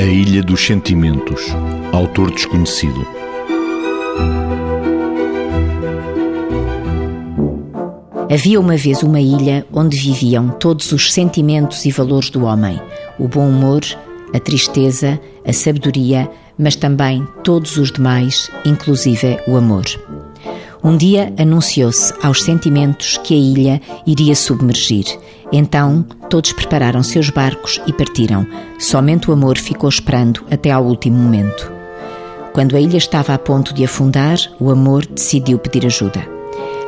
A Ilha dos Sentimentos, autor desconhecido. Havia uma vez uma ilha onde viviam todos os sentimentos e valores do homem: o bom humor, a tristeza, a sabedoria, mas também todos os demais, inclusive o amor. Um dia anunciou-se aos sentimentos que a ilha iria submergir. Então todos prepararam seus barcos e partiram. Somente o amor ficou esperando até ao último momento. Quando a ilha estava a ponto de afundar, o amor decidiu pedir ajuda.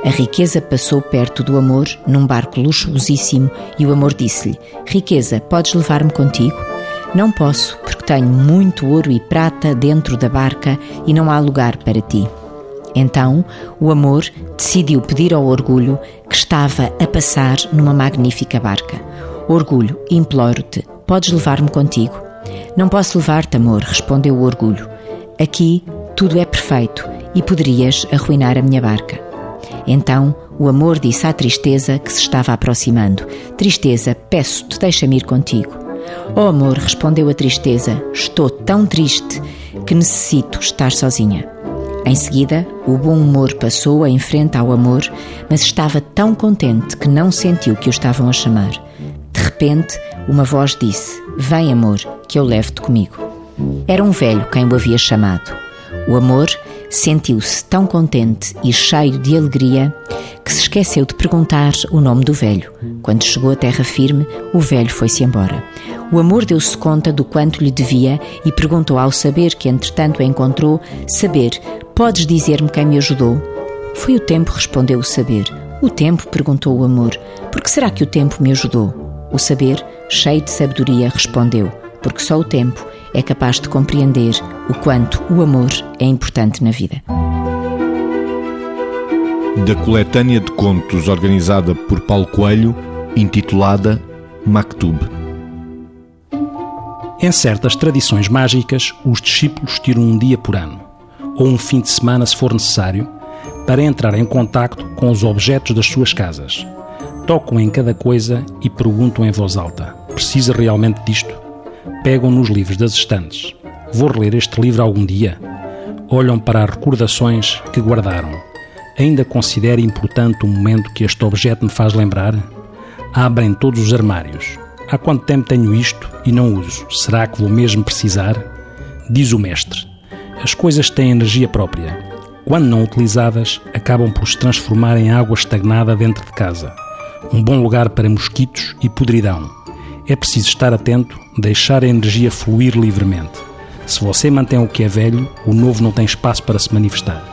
A riqueza passou perto do amor num barco luxuosíssimo e o amor disse-lhe: Riqueza, podes levar-me contigo? Não posso, porque tenho muito ouro e prata dentro da barca e não há lugar para ti. Então, o amor decidiu pedir ao orgulho que estava a passar numa magnífica barca. Orgulho, imploro-te, podes levar-me contigo? Não posso levar-te, amor, respondeu o orgulho. Aqui tudo é perfeito e poderias arruinar a minha barca. Então o amor disse à tristeza que se estava aproximando: Tristeza, peço-te, deixa-me ir contigo. Oh amor, respondeu a tristeza, estou tão triste que necessito estar sozinha. Em seguida, o bom humor passou em frente ao amor, mas estava tão contente que não sentiu que o estavam a chamar. De repente, uma voz disse: Vem, amor, que eu levo-te comigo. Era um velho quem o havia chamado. O amor sentiu-se tão contente e cheio de alegria que se esqueceu de perguntar o nome do velho. Quando chegou à terra firme, o velho foi-se embora. O amor deu-se conta do quanto lhe devia e perguntou ao saber que entretanto encontrou: Saber, podes dizer-me quem me ajudou? Foi o tempo, respondeu o saber. O tempo, perguntou o amor. Por que será que o tempo me ajudou? O saber, cheio de sabedoria, respondeu: Porque só o tempo é capaz de compreender o quanto o amor é importante na vida. Da coletânea de contos organizada por Paulo Coelho, intitulada Maktub. Em certas tradições mágicas, os discípulos tiram um dia por ano, ou um fim de semana se for necessário, para entrar em contacto com os objetos das suas casas. Tocam em cada coisa e perguntam em voz alta: Precisa realmente disto? Pegam nos livros das estantes. Vou reler este livro algum dia? Olham para as recordações que guardaram. Ainda considera importante o momento que este objeto me faz lembrar? Abrem todos os armários. Há quanto tempo tenho isto e não uso? Será que vou mesmo precisar? Diz o mestre. As coisas têm energia própria. Quando não utilizadas, acabam por se transformar em água estagnada dentro de casa. Um bom lugar para mosquitos e podridão é preciso estar atento, deixar a energia fluir livremente. Se você mantém o que é velho, o novo não tem espaço para se manifestar.